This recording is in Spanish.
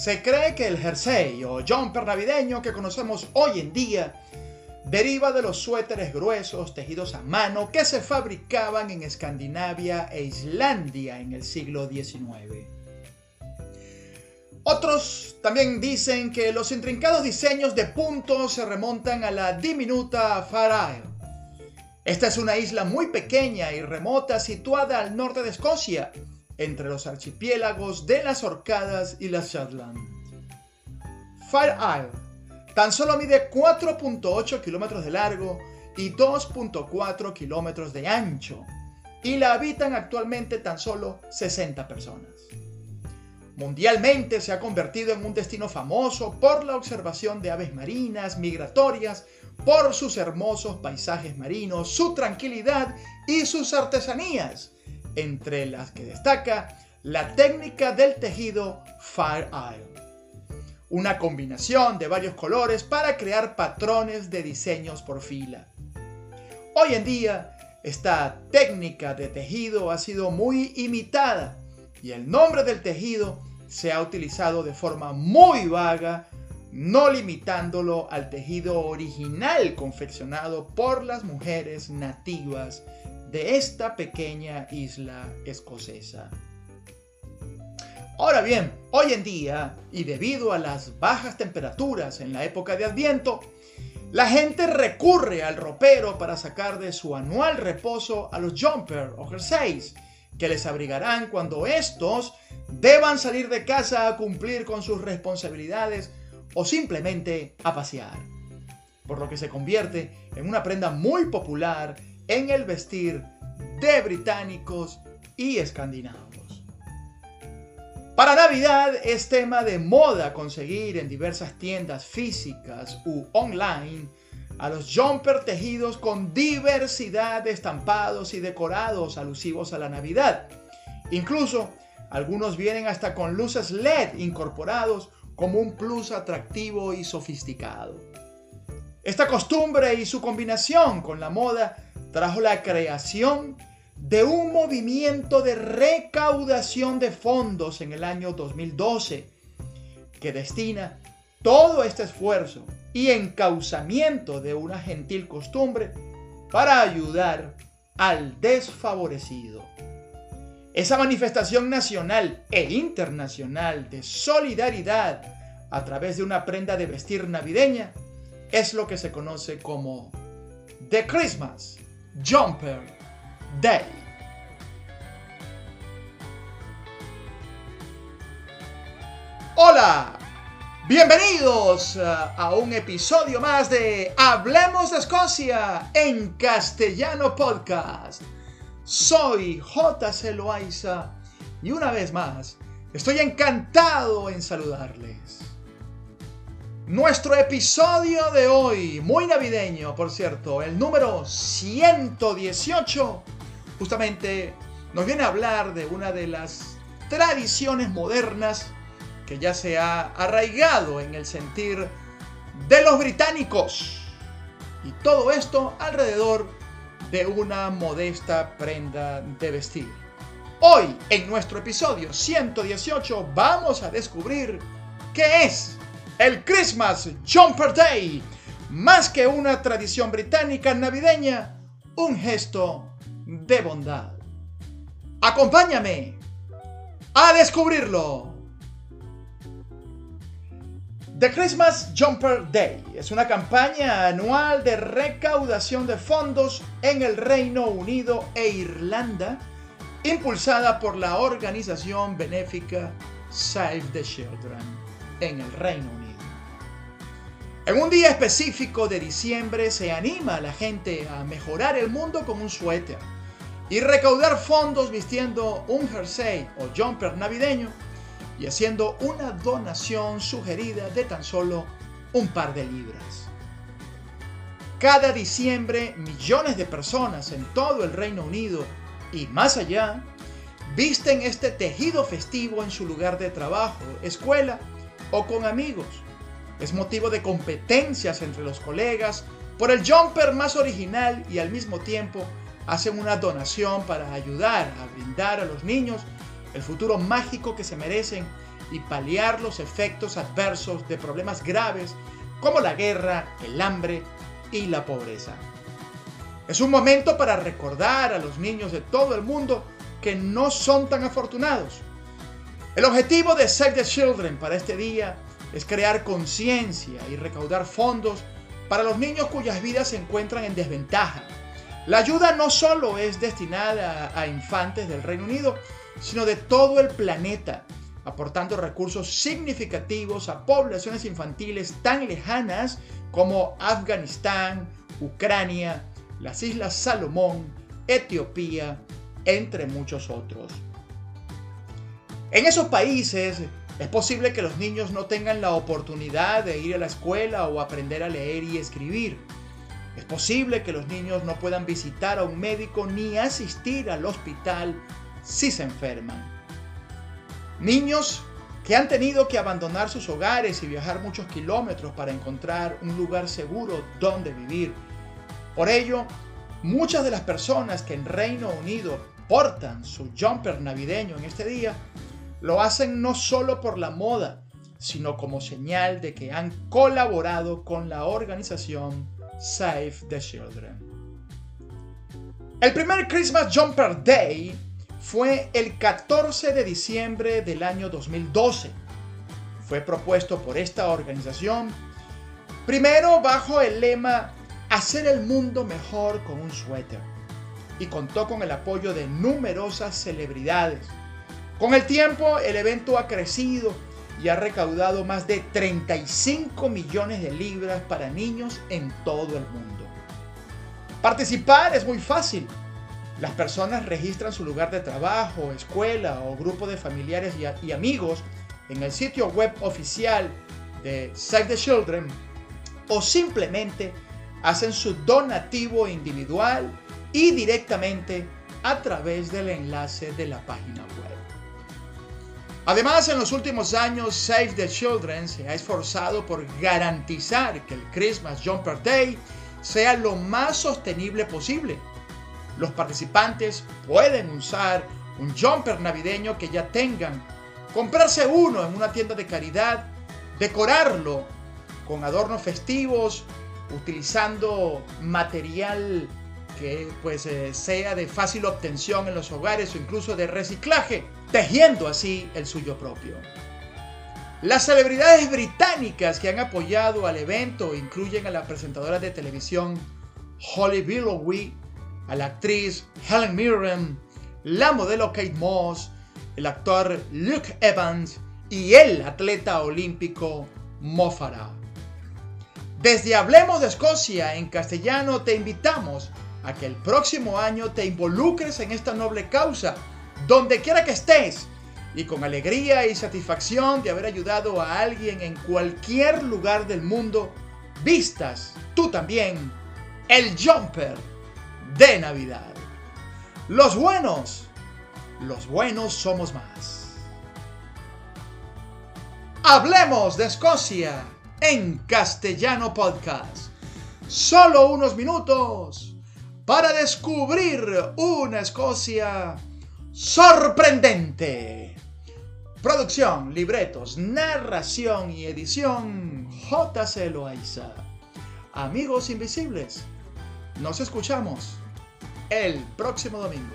Se cree que el jersey o jumper navideño que conocemos hoy en día deriva de los suéteres gruesos tejidos a mano que se fabricaban en Escandinavia e Islandia en el siglo XIX. Otros también dicen que los intrincados diseños de puntos se remontan a la diminuta Far Isle. Esta es una isla muy pequeña y remota situada al norte de Escocia, entre los archipiélagos de las Orcadas y las Shetland. Fire Isle tan solo mide 4.8 kilómetros de largo y 2.4 kilómetros de ancho, y la habitan actualmente tan solo 60 personas. Mundialmente se ha convertido en un destino famoso por la observación de aves marinas migratorias, por sus hermosos paisajes marinos, su tranquilidad y sus artesanías, entre las que destaca la técnica del tejido Fire Isle. Una combinación de varios colores para crear patrones de diseños por fila. Hoy en día, esta técnica de tejido ha sido muy imitada y el nombre del tejido se ha utilizado de forma muy vaga, no limitándolo al tejido original confeccionado por las mujeres nativas de esta pequeña isla escocesa. Ahora bien, hoy en día, y debido a las bajas temperaturas en la época de Adviento, la gente recurre al ropero para sacar de su anual reposo a los jumper o jerseys, que les abrigarán cuando estos deban salir de casa a cumplir con sus responsabilidades o simplemente a pasear. Por lo que se convierte en una prenda muy popular en el vestir de británicos y escandinavos. Para Navidad es tema de moda conseguir en diversas tiendas físicas u online a los jumper tejidos con diversidad de estampados y decorados alusivos a la Navidad. Incluso algunos vienen hasta con luces LED incorporados como un plus atractivo y sofisticado. Esta costumbre y su combinación con la moda trajo la creación de un movimiento de recaudación de fondos en el año 2012 que destina todo este esfuerzo y encauzamiento de una gentil costumbre para ayudar al desfavorecido. Esa manifestación nacional e internacional de solidaridad a través de una prenda de vestir navideña es lo que se conoce como The Christmas Jumper Day. Hola, bienvenidos uh, a un episodio más de Hablemos de Escocia en castellano podcast. Soy JC Loaiza y una vez más estoy encantado en saludarles. Nuestro episodio de hoy, muy navideño por cierto, el número 118, justamente nos viene a hablar de una de las tradiciones modernas que ya se ha arraigado en el sentir de los británicos. Y todo esto alrededor de una modesta prenda de vestir. Hoy, en nuestro episodio 118, vamos a descubrir qué es el Christmas Jumper Day. Más que una tradición británica navideña, un gesto de bondad. Acompáñame a descubrirlo. The Christmas Jumper Day es una campaña anual de recaudación de fondos en el Reino Unido e Irlanda, impulsada por la organización benéfica Save the Children en el Reino Unido. En un día específico de diciembre se anima a la gente a mejorar el mundo con un suéter y recaudar fondos vistiendo un jersey o jumper navideño y haciendo una donación sugerida de tan solo un par de libras. Cada diciembre millones de personas en todo el Reino Unido y más allá visten este tejido festivo en su lugar de trabajo, escuela o con amigos. Es motivo de competencias entre los colegas por el jumper más original y al mismo tiempo hacen una donación para ayudar a brindar a los niños el futuro mágico que se merecen y paliar los efectos adversos de problemas graves como la guerra, el hambre y la pobreza. Es un momento para recordar a los niños de todo el mundo que no son tan afortunados. El objetivo de Save the Children para este día es crear conciencia y recaudar fondos para los niños cuyas vidas se encuentran en desventaja. La ayuda no solo es destinada a infantes del Reino Unido, sino de todo el planeta, aportando recursos significativos a poblaciones infantiles tan lejanas como Afganistán, Ucrania, las Islas Salomón, Etiopía, entre muchos otros. En esos países es posible que los niños no tengan la oportunidad de ir a la escuela o aprender a leer y escribir. Es posible que los niños no puedan visitar a un médico ni asistir al hospital si se enferman. Niños que han tenido que abandonar sus hogares y viajar muchos kilómetros para encontrar un lugar seguro donde vivir. Por ello, muchas de las personas que en Reino Unido portan su jumper navideño en este día lo hacen no solo por la moda, sino como señal de que han colaborado con la organización Save the Children. El primer Christmas Jumper Day fue el 14 de diciembre del año 2012. Fue propuesto por esta organización, primero bajo el lema Hacer el mundo mejor con un suéter, y contó con el apoyo de numerosas celebridades, con el tiempo, el evento ha crecido y ha recaudado más de 35 millones de libras para niños en todo el mundo. Participar es muy fácil. Las personas registran su lugar de trabajo, escuela o grupo de familiares y, amigos en el sitio web oficial de Save the Children o simplemente hacen su donativo individual y directamente a través del enlace de la página web. Además, en los últimos años, Save the Children se ha esforzado por garantizar que el Christmas Jumper Day sea lo más sostenible posible. Los participantes pueden usar un jumper navideño que ya tengan, comprarse uno en una tienda de caridad, decorarlo con adornos festivos, utilizando material que pues eh, sea de fácil obtención en los hogares o incluso de reciclaje, tejiendo así el suyo propio. Las celebridades británicas que han apoyado al evento incluyen a la presentadora de televisión Holly Willoughby, a la actriz Helen Mirren, la modelo Kate Moss, el actor Luke Evans y el atleta olímpico Mo Farah. Desde Hablemos de Escocia en castellano te invitamos a que el próximo año te involucres en esta noble causa, donde quiera que estés, y con alegría y satisfacción de haber ayudado a alguien en cualquier lugar del mundo, vistas tú también el jumper de Navidad. Los buenos, los buenos somos más. Hablemos de Escocia en castellano podcast. Solo unos minutos para descubrir una Escocia sorprendente. Producción, libretos, narración y edición JC Loaiza. Amigos invisibles, nos escuchamos el próximo domingo.